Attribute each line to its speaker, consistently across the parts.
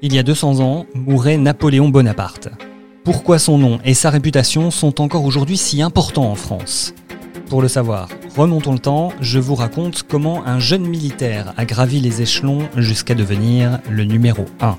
Speaker 1: Il y a 200 ans, mourait Napoléon Bonaparte. Pourquoi son nom et sa réputation sont encore aujourd'hui si importants en France? Pour le savoir, remontons le temps, je vous raconte comment un jeune militaire a gravi les échelons jusqu'à devenir le numéro 1.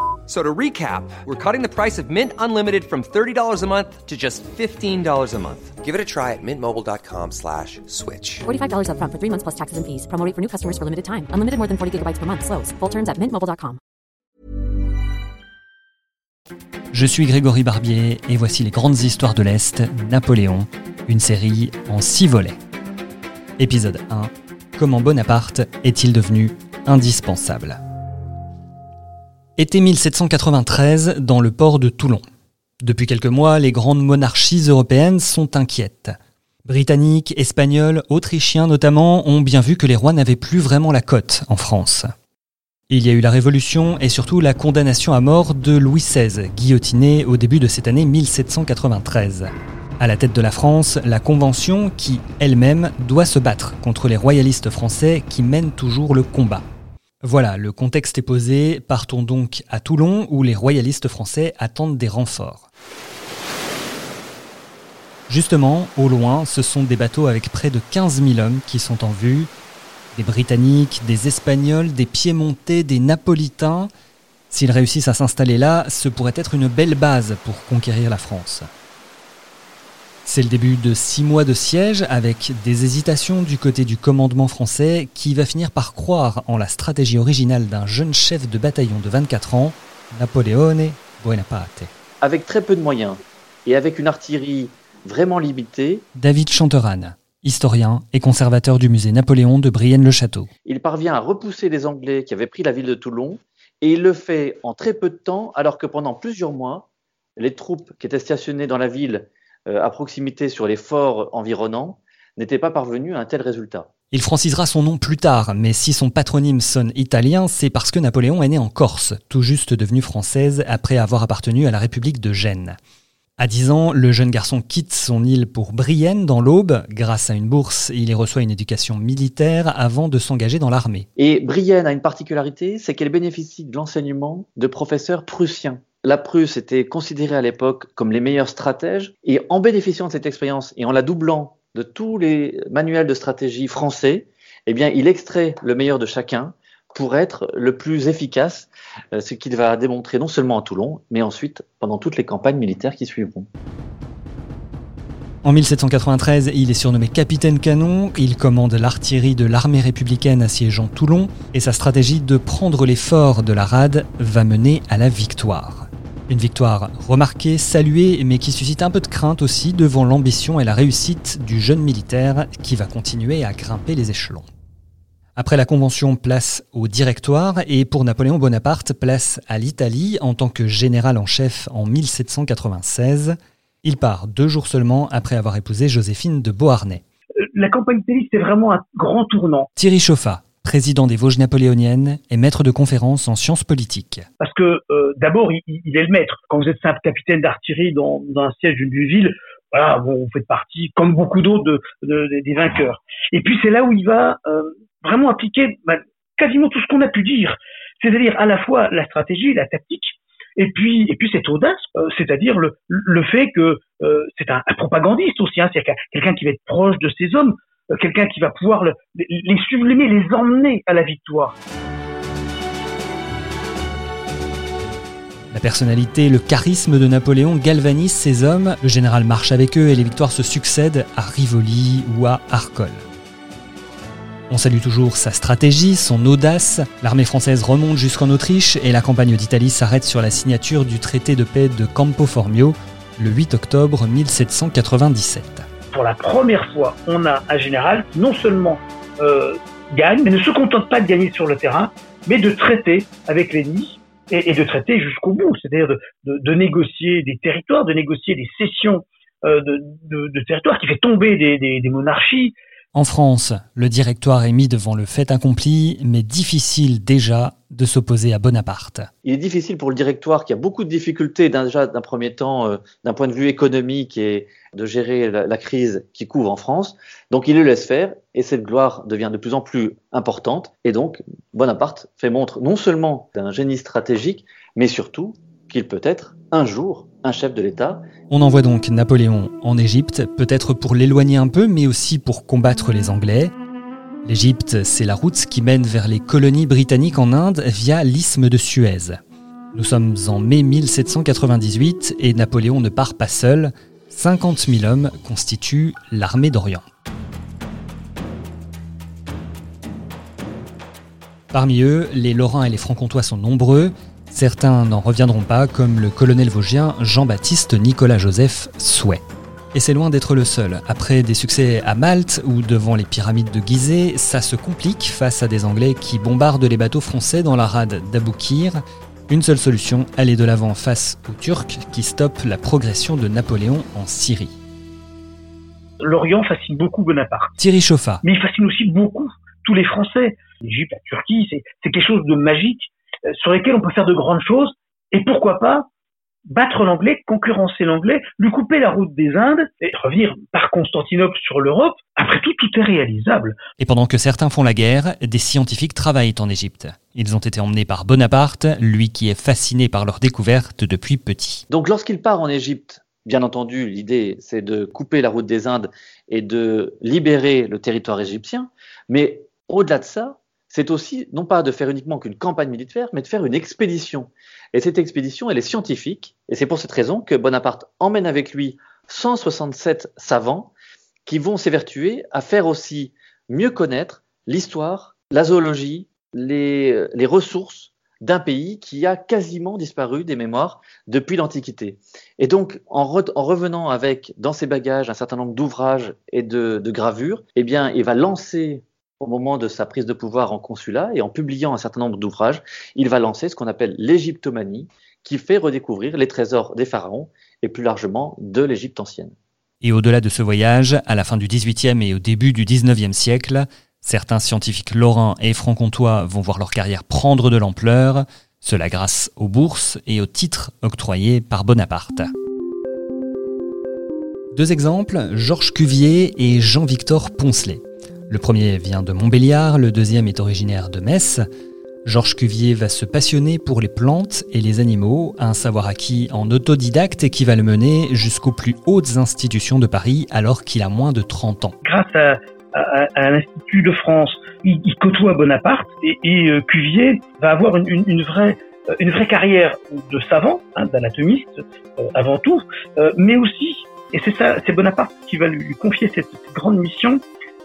Speaker 2: So to recap, we're cutting the price of Mint Unlimited from $30 a month to just $15 a month. Give it a try at mintmobile.com slash switch.
Speaker 3: $45 up front for three months plus taxes and fees. Promo rate for new customers for limited time. Unlimited more than 40 gigabytes per month. Slows. Full terms at mintmobile.com.
Speaker 1: Je suis Grégory Barbier et voici les grandes histoires de l'Est, Napoléon, une série en six volets. Épisode 1. Comment Bonaparte est-il devenu indispensable? Été 1793 dans le port de Toulon. Depuis quelques mois, les grandes monarchies européennes sont inquiètes. Britanniques, Espagnols, Autrichiens notamment ont bien vu que les rois n'avaient plus vraiment la cote en France. Il y a eu la Révolution et surtout la condamnation à mort de Louis XVI, guillotiné au début de cette année 1793. À la tête de la France, la Convention qui, elle-même, doit se battre contre les royalistes français qui mènent toujours le combat. Voilà, le contexte est posé, partons donc à Toulon où les royalistes français attendent des renforts. Justement, au loin, ce sont des bateaux avec près de 15 000 hommes qui sont en vue, des Britanniques, des Espagnols, des Piémontais, des Napolitains. S'ils réussissent à s'installer là, ce pourrait être une belle base pour conquérir la France. C'est le début de six mois de siège avec des hésitations du côté du commandement français qui va finir par croire en la stratégie originale d'un jeune chef de bataillon de 24 ans, Napoleone Bonaparte.
Speaker 4: Avec très peu de moyens et avec une artillerie vraiment limitée,
Speaker 1: David Chanteran, historien et conservateur du musée Napoléon de Brienne-le-Château.
Speaker 4: il parvient à repousser les Anglais qui avaient pris la ville de Toulon et il le fait en très peu de temps alors que pendant plusieurs mois, les troupes qui étaient stationnées dans la ville à proximité sur les forts environnants n'étaient pas parvenues à un tel résultat.
Speaker 1: Il francisera son nom plus tard, mais si son patronyme sonne italien, c'est parce que Napoléon est né en Corse, tout juste devenue française après avoir appartenu à la République de Gênes. À 10 ans, le jeune garçon quitte son île pour Brienne dans l'Aube. Grâce à une bourse, il y reçoit une éducation militaire avant de s'engager dans l'armée.
Speaker 4: Et Brienne a une particularité, c'est qu'elle bénéficie de l'enseignement de professeurs prussiens. La Prusse était considérée à l'époque comme les meilleurs stratèges, et en bénéficiant de cette expérience et en la doublant de tous les manuels de stratégie français, eh bien, il extrait le meilleur de chacun pour être le plus efficace, euh, ce qu'il va démontrer non seulement à Toulon, mais ensuite pendant toutes les campagnes militaires qui suivront.
Speaker 1: En 1793, il est surnommé capitaine canon, il commande l'artillerie de l'armée républicaine assiégeant Toulon, et sa stratégie de prendre les forts de la rade va mener à la victoire. Une victoire remarquée, saluée, mais qui suscite un peu de crainte aussi devant l'ambition et la réussite du jeune militaire qui va continuer à grimper les échelons. Après la Convention, place au Directoire et pour Napoléon Bonaparte, place à l'Italie en tant que général en chef en 1796. Il part deux jours seulement après avoir épousé Joséphine de Beauharnais.
Speaker 5: La campagne d'Italie, c'est vraiment un grand tournant.
Speaker 1: Thierry Chauffat, président des Vosges napoléoniennes et maître de conférences en sciences politiques.
Speaker 5: Parce que euh, d'abord, il, il est le maître. Quand vous êtes simple capitaine d'artillerie dans, dans un siège d'une ville, voilà, vous faites partie, comme beaucoup d'autres, de, de- des vainqueurs. Et puis c'est là où il va euh, vraiment appliquer bah, quasiment tout ce qu'on a pu dire, c'est-à-dire à la fois la stratégie, la tactique, et puis et cette audace, euh, c'est-à-dire le, fait que euh, c'est un, propagandiste aussi, hein, c'est quelqu'un qui va être proche de ses hommes, euh, quelqu'un qui va pouvoir le- les, sublimer, les emmener à la victoire.
Speaker 1: La personnalité, le charisme de Napoléon galvanisent ses hommes, le général marche avec eux et les victoires se succèdent à Rivoli ou à Arcole. On salue toujours sa stratégie, son audace. L'armée française remonte jusqu'en Autriche et la campagne d'Italie s'arrête sur la signature du traité de paix de Campo Formio le 8 octobre 1797.
Speaker 5: Pour la première fois, on a un général qui non seulement euh, gagne, mais ne se contente pas de gagner sur le terrain, mais de traiter avec l'ennemi et, de traiter jusqu'au bout, c'est-à-dire de, négocier des territoires, de négocier des cessions euh, de, territoires qui fait tomber des monarchies.
Speaker 1: En France, le directoire est mis devant le fait accompli, mais difficile déjà de s'opposer à Bonaparte.
Speaker 4: Il est difficile pour le directoire qui a beaucoup de difficultés déjà d'un premier temps euh, d'un point de vue économique et de gérer la, la, crise qui couvre en France. Donc il le laisse faire et cette gloire devient de plus en plus importante et donc Bonaparte fait montre non seulement d'un génie stratégique mais surtout qu'il peut être un jour un chef de l'État.
Speaker 1: On envoie donc Napoléon en Égypte, peut-être pour l'éloigner un peu, mais aussi pour combattre les Anglais. L'Égypte, c'est la route qui mène vers les colonies britanniques en Inde via l'isthme de Suez. Nous sommes en mai 1798 et Napoléon ne part pas seul. 50 000 hommes constituent l'armée d'Orient. Parmi eux, les Lorrains et les Franc-Comtois sont nombreux. Certains n'en reviendront pas, comme le colonel vosgien Jean-Baptiste Nicolas Joseph Souhait. Et c'est loin d'être le seul. Après des succès à Malte ou devant les pyramides de Gizeh, ça se complique face à des Anglais qui bombardent les bateaux français dans la rade d'Aboukir. Une seule solution, aller de l'avant face aux Turcs qui stoppent la progression de Napoléon en Syrie.
Speaker 5: L'Orient fascine beaucoup Bonaparte.
Speaker 1: Thierry Chauffat.
Speaker 5: Mais il fascine aussi beaucoup tous les Français. L'Égypte, la Turquie, c'est quelque chose de magique sur lesquels on peut faire de grandes choses. Et pourquoi pas battre l'anglais, concurrencer l'anglais, lui couper la route des Indes et revenir par Constantinople sur l'Europe. Après tout, tout est réalisable.
Speaker 1: Et pendant que certains font la guerre, des scientifiques travaillent en Égypte. Ils ont été emmenés par Bonaparte, lui qui est fasciné par leur découverte depuis petit.
Speaker 4: Donc lorsqu'il part en Égypte, bien entendu, l'idée c'est de couper la route des Indes et de libérer le territoire égyptien. Mais au-delà de ça, c'est aussi non pas de faire uniquement qu'une campagne militaire, mais de faire une expédition. Et cette expédition, elle est scientifique, et c'est pour cette raison que Bonaparte emmène avec lui 167 savants qui vont s'évertuer à faire aussi mieux connaître l'histoire, la zoologie, les, les ressources d'un pays qui a quasiment disparu des mémoires depuis l'Antiquité. Et donc, en, re, en, revenant avec dans ses bagages un certain nombre d'ouvrages et de, de gravures, eh bien, il va lancer au moment de sa prise de pouvoir en consulat et en publiant un certain nombre d'ouvrages, il va lancer ce qu'on appelle l'égyptomanie, qui fait redécouvrir les trésors des pharaons et plus largement de l'Égypte ancienne.
Speaker 1: Et au-delà de ce voyage, à la fin du XVIIIe et au début du XIXe siècle, certains scientifiques lorrains et franc-comtois vont voir leur carrière prendre de l'ampleur, cela grâce aux bourses et aux titres octroyés par Bonaparte. Deux exemples, Georges Cuvier et Jean-Victor Poncelet. Le premier vient de Montbéliard, le deuxième est originaire de Metz. Georges Cuvier va se passionner pour les plantes et les animaux, un savoir acquis en autodidacte et qui va le mener jusqu'aux plus hautes institutions de Paris alors qu'il a moins de 30 ans.
Speaker 5: Grâce à, à, à l'Institut de France, il, il, côtoie Bonaparte et, euh, Cuvier va avoir une, vraie, une vraie carrière de savant, hein, d'anatomiste euh, avant tout, euh, mais aussi, et c'est ça, c'est Bonaparte qui va lui, confier cette grande mission,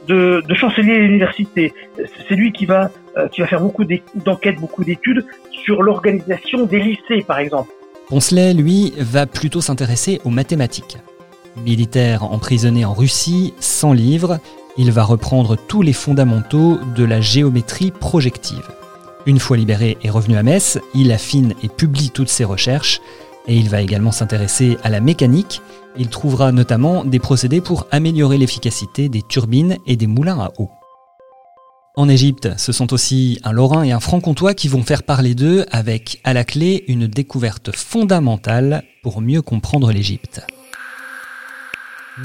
Speaker 5: de, de chancelier l'université. C'est lui qui va, euh, qui va faire beaucoup d'enquêtes, beaucoup d'études sur l'organisation des lycées, par exemple.
Speaker 1: Poncelet, lui, va plutôt s'intéresser aux mathématiques. Militaire emprisonné en Russie, sans livre, il va reprendre tous les fondamentaux de la géométrie projective. Une fois libéré et revenu à Metz, il affine et publie toutes ses recherches, et il va également s'intéresser à la mécanique il trouvera notamment des procédés pour améliorer l'efficacité des turbines et des moulins à eau. En Égypte, ce sont aussi un Lorrain et un Franc-Comtois qui vont faire parler d'eux avec à la clé une découverte fondamentale pour mieux comprendre l'Égypte.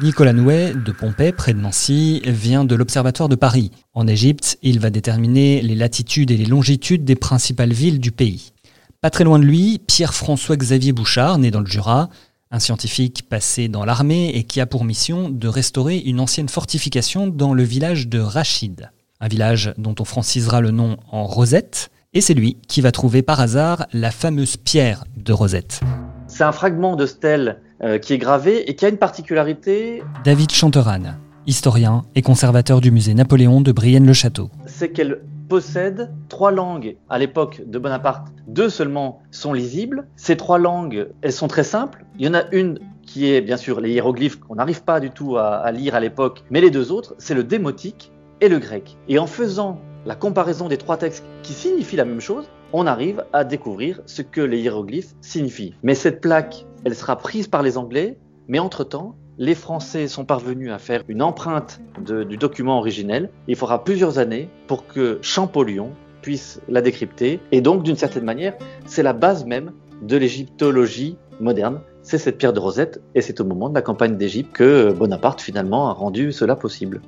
Speaker 1: Nicolas Nouet, de Pompée, près de Nancy, vient de l'Observatoire de Paris. En Égypte, il va déterminer les latitudes et les longitudes des principales villes du pays. Pas très loin de lui, Pierre-François Xavier Bouchard, né dans le Jura, un scientifique passé dans l'armée et qui a pour mission de restaurer une ancienne fortification dans le village de Rachid, un village dont on francisera le nom en Rosette, et c'est lui qui va trouver par hasard la fameuse pierre de Rosette.
Speaker 4: C'est un fragment de stèle euh, qui est gravé et qui a une particularité.
Speaker 1: David Chanteran, historien et conservateur du musée Napoléon de Brienne-le-Château.
Speaker 4: C'est qu'elle possède trois langues. À l'époque de Bonaparte, deux seulement sont lisibles. Ces trois langues, elles sont très simples. Il y en a une qui est bien sûr les hiéroglyphes qu'on n'arrive pas du tout à, lire à l'époque, mais les deux autres, c'est le démotique et le grec. Et en faisant la comparaison des trois textes qui signifient la même chose, on arrive à découvrir ce que les hiéroglyphes signifient. Mais cette plaque, elle sera prise par les Anglais, mais entre-temps, les Français sont parvenus à faire une empreinte du document originel. Il faudra plusieurs années pour que Champollion puisse la décrypter. Et donc, d'une certaine manière, c'est la base même de l'égyptologie moderne. C'est cette pierre de Rosette, et c'est au moment de la campagne d'Égypte que Bonaparte finalement a rendu cela possible.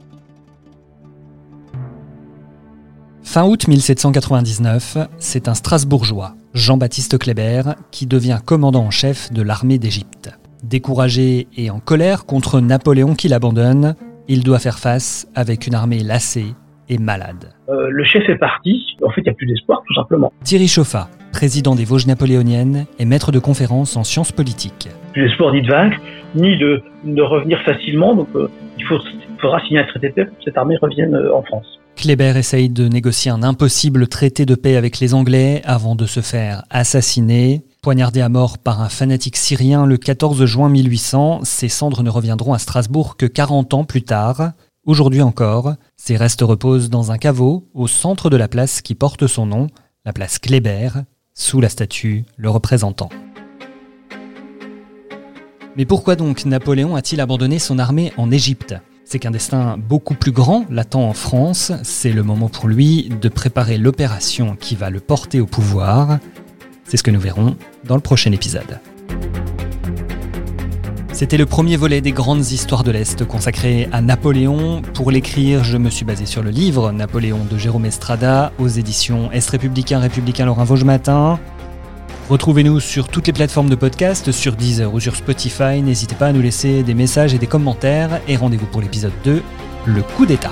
Speaker 1: Fin août 1799, c'est un Strasbourgeois, Jean-Baptiste Kléber, qui devient commandant en chef de l'armée d'Égypte. Découragé et en colère contre Napoléon qui l'abandonne, il doit faire face avec une armée lassée et malade.
Speaker 5: Euh, le chef est parti, en fait il n'y a plus d'espoir tout simplement.
Speaker 1: Thierry Chauffat, président des Vosges napoléoniennes et maître de conférences en sciences politiques.
Speaker 5: Plus d'espoir ni de vaincre, ni de, revenir facilement, donc euh, il, faudra signer un traité de paix pour que cette armée revienne euh, en France.
Speaker 1: Kléber essaye de négocier un impossible traité de paix avec les Anglais avant de se faire assassiner. Poignardé à mort par un fanatique syrien le 14 juin 1800, ses cendres ne reviendront à Strasbourg que 40 ans plus tard. Aujourd'hui encore, ses restes reposent dans un caveau au centre de la place qui porte son nom, la place Kléber, sous la statue le représentant. Mais pourquoi donc Napoléon a-t-il abandonné son armée en Égypte? C'est qu'un destin beaucoup plus grand l'attend en France. C'est le moment pour lui de préparer l'opération qui va le porter au pouvoir. C'est ce que nous verrons dans le prochain épisode. C'était le premier volet des grandes histoires de l'Est consacré à Napoléon. Pour l'écrire, je me suis basé sur le livre Napoléon de Jérôme Estrada aux éditions Est républicain, républicain Laurent Vosges Matin. Retrouvez-nous sur toutes les plateformes de podcast, sur Deezer ou sur Spotify. N'hésitez pas à nous laisser des messages et des commentaires. Et rendez-vous pour l'épisode 2, le coup d'État.